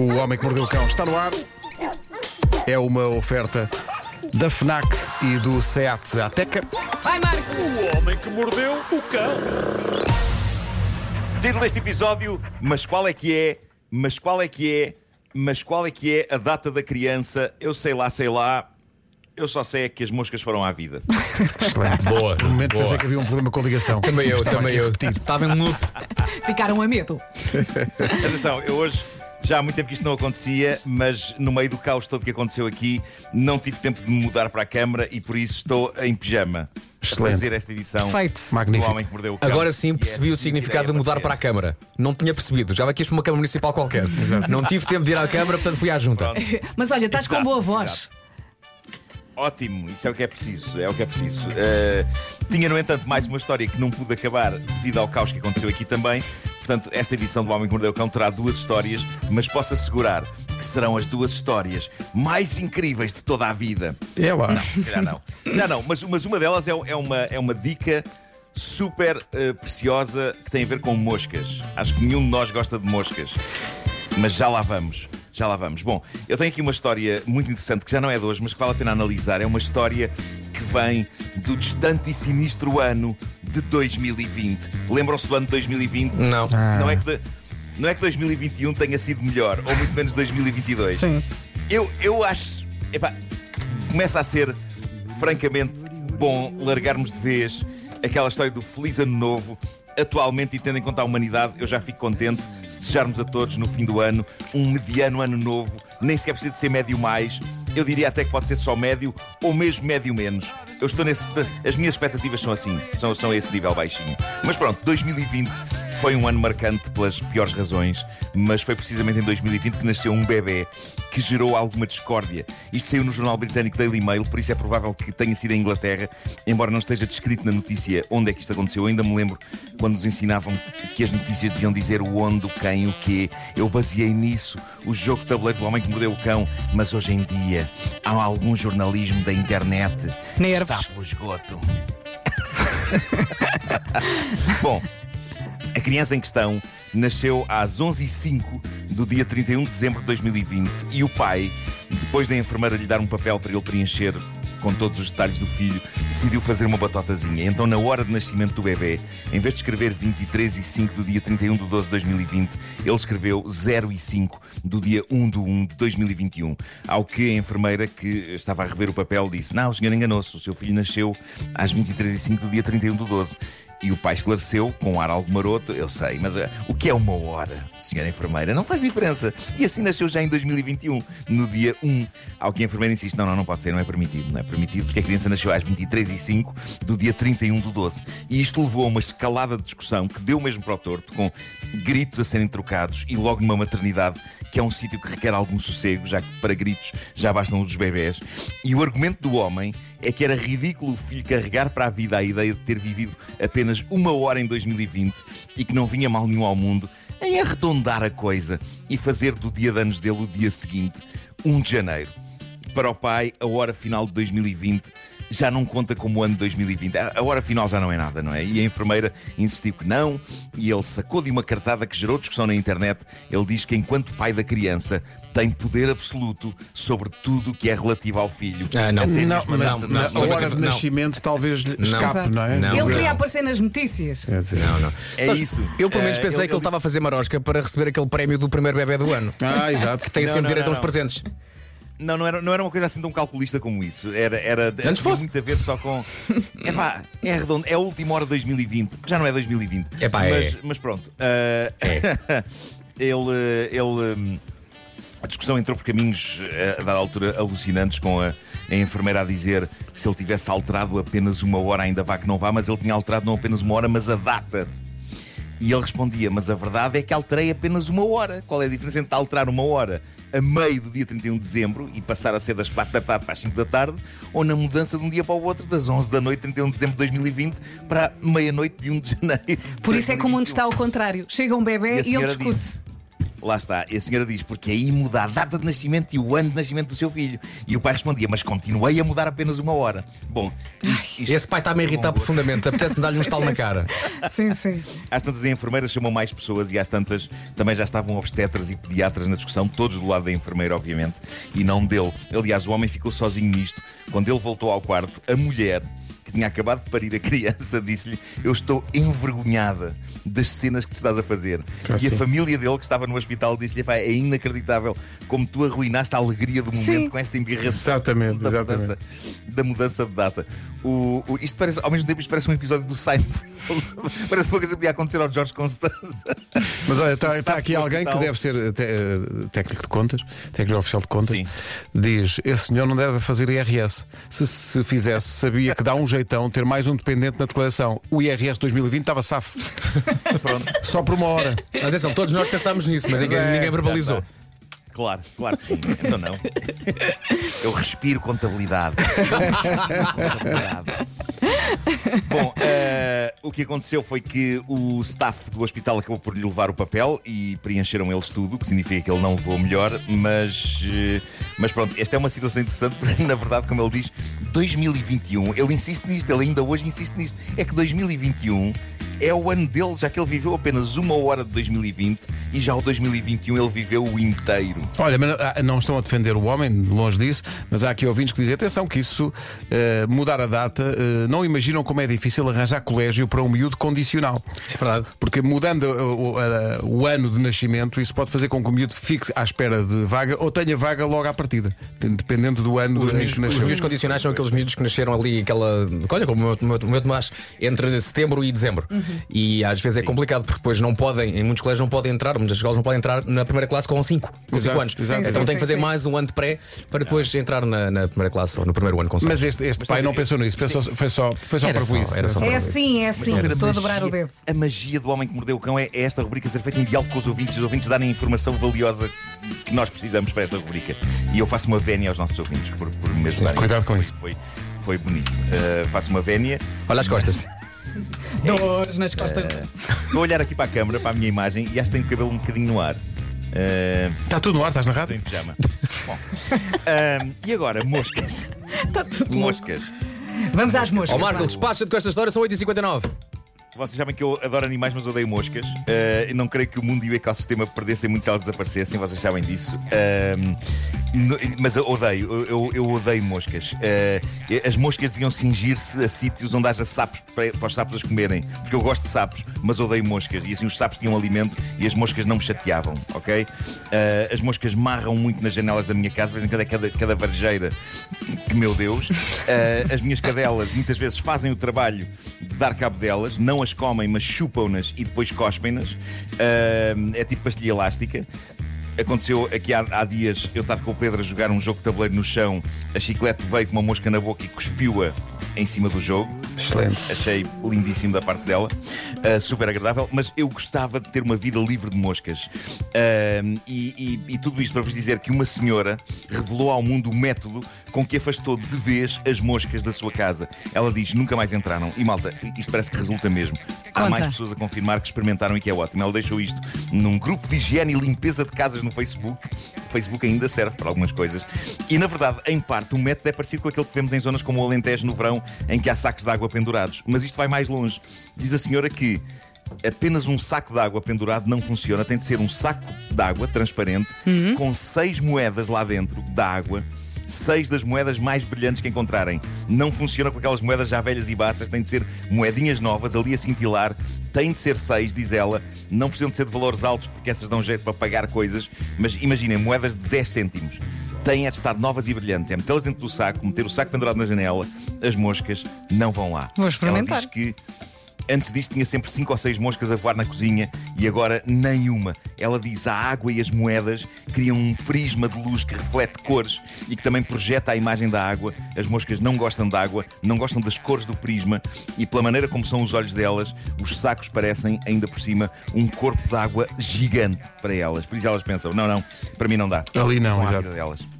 O Homem que Mordeu o Cão está no ar. É uma oferta da FNAC e do SEAT Ateca. Vai, Marco! O homem que mordeu o cão. Título deste episódio, mas qual é que é? Mas qual é que é? Mas qual é que é a data da criança? Eu sei lá, sei lá. Eu só sei é que as moscas foram à vida. Excelente. Boa. No momento boa. pensei que havia um problema com a ligação. Também eu, Estava também eu. Estava em loop. Ficaram a medo. Atenção, eu hoje já há muito tempo que isto não acontecia, mas no meio do caos todo que aconteceu aqui, não tive tempo de me mudar para a câmara e por isso estou em pijama a Excelente. fazer esta edição Perfeito. do Magnífico. Homem que Mordeu o Cão. Agora sim percebi o significado de mudar para a Câmara. Não tinha percebido. Já aqui para uma Câmara Municipal qualquer. Não tive tempo de ir à Câmara, portanto fui à junta. Pronto. Mas olha, estás com Exato, boa voz. exato. Ótimo, isso é o que é preciso, é o que é preciso. Uh, tinha, no entanto, mais uma história que não pude acabar devido ao caos que aconteceu aqui também. Portanto, esta edição do Homem que Mordeu o Cão terá duas histórias, mas posso assegurar que serão as duas histórias mais incríveis de toda a vida. É lá. Se calhar não. Se calhar não, mas, mas uma delas é, é uma, é uma dica super uh, preciosa que tem a ver com moscas. Acho que nenhum de nós gosta de moscas. Mas já lá vamos. Já lá vamos. Bom, eu tenho aqui uma história muito interessante que já não é de hoje, mas que vale a pena analisar. É uma história que vem do distante e sinistro ano de 2020. Lembram-se do ano de 2020? Não. Não é que. de- não é que 2021 tenha sido melhor, ou muito menos 2022. Sim. Eu, eu acho. Epá, começa a ser francamente bom largarmos de vez aquela história do Feliz Ano Novo. Atualmente, e tendo em conta a humanidade, eu já fico contente se desejarmos a todos no fim do ano um mediano ano novo. Nem sequer precisa de ser médio mais. Eu diria até que pode ser só médio ou mesmo médio menos. Eu estou nesse. As minhas expectativas são assim, são, são a esse nível baixinho. Mas pronto, 2020 foi um ano marcante pelas piores razões, mas foi precisamente em 2020 que nasceu um bebê que gerou alguma discórdia. Isto saiu no jornal britânico Daily Mail, por isso é provável que tenha sido em Inglaterra, embora não esteja descrito na notícia onde é que isto aconteceu. Eu ainda me lembro quando nos ensinavam que as notícias deviam dizer o onde, o quem, o quê. Eu baseei nisso o jogo de tabuleiro do homem que mordeu o cão, mas hoje em dia há algum jornalismo da internet que Nervos. está pelo esgoto. Bom, a criança em questão nasceu às 11h05 do dia 31 de dezembro de 2020 e o pai, depois da enfermeira lhe dar um papel para ele preencher com todos os detalhes do filho, decidiu fazer uma batotazinha. Então, na hora de nascimento do bebê, em vez de escrever 23 e 5 do dia 31 de 12 de 2020, ele escreveu 0 e 5 do dia 1 de 1 de 2021. Ao que a enfermeira, que estava a rever o papel, disse: Não, o senhor enganou-se, o seu filho nasceu às 23 e 5 do dia 31 de 12. E o pai esclareceu, com um ar algo maroto, eu sei, mas eh, o que é uma hora, senhora enfermeira? Não faz diferença. E assim nasceu já em 2021, no dia 1. Ao que a enfermeira insiste, não, não, não pode ser, não é permitido. Não é permitido porque a criança nasceu às 23 e 5 do dia 31 do 12. E isto levou a uma escalada de discussão que deu mesmo para o torto, com gritos a serem trocados e logo numa maternidade que é um sítio que requer algum sossego, já que para gritos já bastam os bebés. E o argumento do homem é que era ridículo o filho carregar para a vida a ideia de ter vivido apenas uma hora em 2020 e que não vinha mal nenhum ao mundo em arredondar a coisa e fazer do dia de anos dele o dia seguinte, 1 de janeiro. Para o pai, a hora final de 2020 já não conta como o ano de 2020. A a hora final já não é nada, não é? E a enfermeira insistiu que não, e ele sacou de uma cartada que gerou discussão na internet. Ele diz que, enquanto pai da criança, tem poder absoluto sobre tudo que é relativo ao filho. Ah, não. Até Não, a mas de na nascimento. hora de Não. nascimento talvez lhe Não. escape, não é? Não. Ele não. queria aparecer nas notícias. Quer dizer, Não, não. É isso. Eu pelo menos Eh, pensei ele- que ele estava a disse- fazer marosca para receber aquele prémio do primeiro bebê do ano. Ah, exato. Que tem Não, sempre não, direito a não, uns não. presentes. Não, não era, não era uma coisa assim tão calculista como isso. Era, era Antes fosse. muito a ver só com. É pá, é redondo, é a última hora de 2020, já não é 2020. Epá, é. mas, mas pronto. ah, ele. ele hum, a discussão entrou por caminhos eh, a dada altura alucinantes com a, a enfermeira a dizer que se ele tivesse alterado apenas uma hora, ainda vá que não vá, mas ele tinha alterado não apenas uma hora, mas a data. E ele respondia: Mas a verdade é que alterei apenas uma hora. Qual é a diferença entre alterar uma hora a meio do dia 31 de dezembro e passar a ser das 4 da tarde para as 5 da tarde, ou na mudança de um dia para o outro, das 11 da noite, 31 de dezembro de 2020, para meia-noite de 1 de janeiro. de Por isso é que o mundo 2021? está ao contrário. Chega um E bebê a e, ele discute. disse- Lá está. E a senhora diz, porque aí muda a data de nascimento e o ano de nascimento do seu filho. E o pai respondia, mas continuei a mudar apenas uma hora. Bom, isto, isto Esse pai está-me a irritar profundamente. Apetece-me dar-lhe um estalo na cara. Sim, sim. Às tantas, a enfermeira chamou mais pessoas e às tantas também já estavam obstetras e pediatras na discussão, todos do lado da enfermeira, obviamente, e não dele. Aliás, o homem ficou sozinho nisto. Quando ele voltou ao quarto, a mulher, que tinha acabado de parir a criança, disse-lhe: Eu estou envergonhada das cenas que tu estás a fazer. Ah, e a sim. família dele, que estava no hospital, disse-lhe: "Pá, É inacreditável como tu arruinaste a alegria do momento Sim. com esta embirração Exatamente, da, exatamente. Mudança, da mudança de data. O, o- isto parece, ao mesmo tempo, isto parece um episódio do Seinfeld. parece uma coisa que podia acontecer ao George Constanza. Mas olha, está, Está aqui no alguém que deve ser eh, te- eh, técnico de contas, técnico oficial de contas. Sim. Diz: esse senhor não deve fazer IRS. Se se fizesse, sabia que dá um jeitão ter mais um dependente na declaração. O IRS 2020 estava safo. Só por uma hora. Atenção, todos nós pensámos nisso, mas ninguém, É, ninguém verbalizou. já está. Claro, claro que sim. Então não. Eu respiro contabilidade. Contabilidade. Bom, eh, o que aconteceu foi que o staff do hospital acabou por lhe levar o papel e preencheram eles tudo, o que significa que ele não levou melhor, mas, eh, mas pronto, esta é uma situação interessante porque, na verdade, como ele diz, 2021, ele insiste nisto, ele ainda hoje insiste nisto, é que 2021 é o ano dele, já que ele viveu apenas uma hora de 2020 e já o 2021 ele viveu o inteiro. Olha, mas ah, não estão a defender o homem, longe disso, mas há aqui ouvintes que dizem: atenção, que isso, eh, mudar a data, eh, não imaginam como é difícil arranjar colégio para um miúdo condicional. É verdade. Porque mudando o, o- a- o ano de nascimento, isso pode fazer com que o miúdo fique à espera de vaga ou tenha vaga logo à partida, dependendo do ano Os em miúdos, que os miúdos condicionais são aqueles miúdos que nasceram ali, aquela. Olha, como o meu, o meu, o meu Tomás, entre setembro e dezembro. E às vezes é complicado, porque depois não podem, em muitos colégios não podem entrar, muitas escolas não podem entrar na primeira classe com 5, com 5 Exato, anos. exato. Então tem que fazer sim. mais um ano de pré para depois entrar na, na primeira classe ou no primeiro ano com 6. Mas este, este pai não pensou nisso, pensou, foi só, foi só Era para só, isso. era só. É assim, é assim. Estou a dobrar o dedo. A magia do homem que mordeu o cão é, esta rubrica ser feita em diálogo com os ouvintes, os ouvintes darem a informação valiosa que nós precisamos para esta rubrica. E eu faço uma vénia aos nossos ouvintes por, por me ajudarem. cuidado com isso. Foi, foi bonito. Uh, faço uma vénia. Olha as costas. Dores nas costas. Vou olhar aqui para a câmara, para a minha imagem, e acho que tenho o cabelo um bocadinho no ar. Uh, Está tudo no ar, estás na Estou rádio? em pijama. Bom. Um, e agora, moscas. Está tudo louco. Moscas. Vamos às moscas. Ó Marco, despacha-te com esta história, são 8h59. Vocês sabem que eu adoro animais, mas odeio moscas. Uh, não creio que o mundo e o ecossistema perdessem muito se elas desaparecessem, vocês sabem disso. No- mas eu odeio, eu, eu- odeio moscas. Uh, as moscas deviam cingir-se a sítios onde haja sapos para, para os sapos as comerem. Porque eu gosto de sapos, mas odeio moscas. E assim os sapos tinham alimento e as moscas não me chateavam, ok? Uh, as moscas marram muito nas janelas da minha casa, de vez em quando é cada, cada varejeira que, meu Deus. Uh, as minhas cadelas muitas vezes fazem o trabalho de dar cabo delas, não as comem, mas chupam-nas e depois cospem-nas. É tipo pastilha elástica. Aconteceu aqui há, há dias eu estar com o Pedro a jogar um jogo de tabuleiro no chão, a chiclete veio com uma mosca na boca e cuspiu-a em cima do jogo. Excelente. Achei lindíssimo da parte dela, uh, super agradável, mas eu gostava de ter uma vida livre de moscas. Uh, e, e- e tudo isto para vos dizer que uma senhora revelou ao mundo o método com que afastou de vez as moscas da sua casa. Ela diz: nunca mais entraram. E malta, isto parece que resulta mesmo. Há mais pessoas a confirmar que experimentaram e que é ótimo. Ela deixou isto num grupo de higiene e limpeza de casas no Facebook. O Facebook ainda serve para algumas coisas. E na verdade, em parte, o método é parecido com aquele que vemos em zonas como o Alentejo no verão, em que há sacos de água pendurados. Mas isto vai mais longe. Diz a senhora que apenas um saco de água pendurado não funciona. Tem de ser um saco de água transparente com seis moedas lá dentro da água. Seis das moedas mais brilhantes que encontrarem. Não funciona com aquelas moedas já velhas e baças, tem de ser moedinhas novas ali a cintilar. Tem de ser seis, diz ela. Não precisam de ser de valores altos porque essas dão jeito para pagar coisas. Mas imaginem, moedas de 10 cêntimos. Têm é de estar novas e brilhantes. É metê-las dentro do saco, meter o saco pendurado na janela. As moscas não vão lá. Vou experimentar. Ela diz que Antes disto tinha sempre cinco ou seis moscas a voar na cozinha e agora nenhuma. Ela diz a água e as moedas criam um prisma de luz que reflete cores e que também projeta a imagem da água. As moscas não gostam de água, não gostam das cores do prisma e pela maneira como são os olhos delas, os sacos parecem ainda por cima um corpo de água gigante para elas. Por isso elas pensam: não, não, para mim não dá. Ali não, há exato. delas.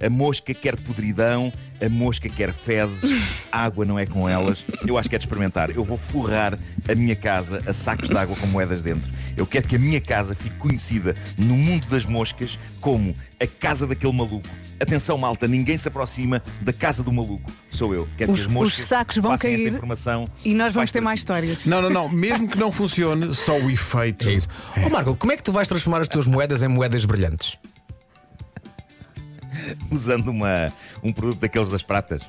A mosca quer podridão, a mosca quer fezes, água não é com elas. Eu acho que é de experimentar. Eu vou forrar a minha casa a sacos de água com moedas dentro. Eu quero que a minha casa fique conhecida no mundo das moscas como a casa daquele maluco. Atenção, malta, ninguém se aproxima da casa do maluco. Sou eu. Quero Os- que as moscas os sacos vão passem esta cair informação. E nós vamos ter mais histórias. Não, não, não. Mesmo que não funcione, só o efeito. É isso. Ó Marco, como é que tu vais transformar as tuas moedas em moedas brilhantes? Usando uma, um produto daqueles das pratas.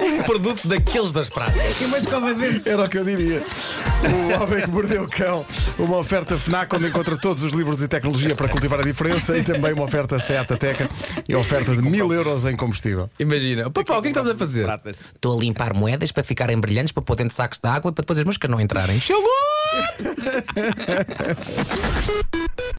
Um produto daqueles das pratas. E uma escova de dentes. Era o que eu diria. O Homem que Mordeu o Cão. Uma oferta FNAC onde encontra todos os livros e tecnologia para cultivar a diferença e também uma oferta Seat Ateca e oferta de mil euros em combustível. Imagina, papá, o que é que estás a fazer? Estou a limpar moedas para ficarem brilhantes, para pôr dentro de sacos de água, para depois as moscas não entrarem. Chegou!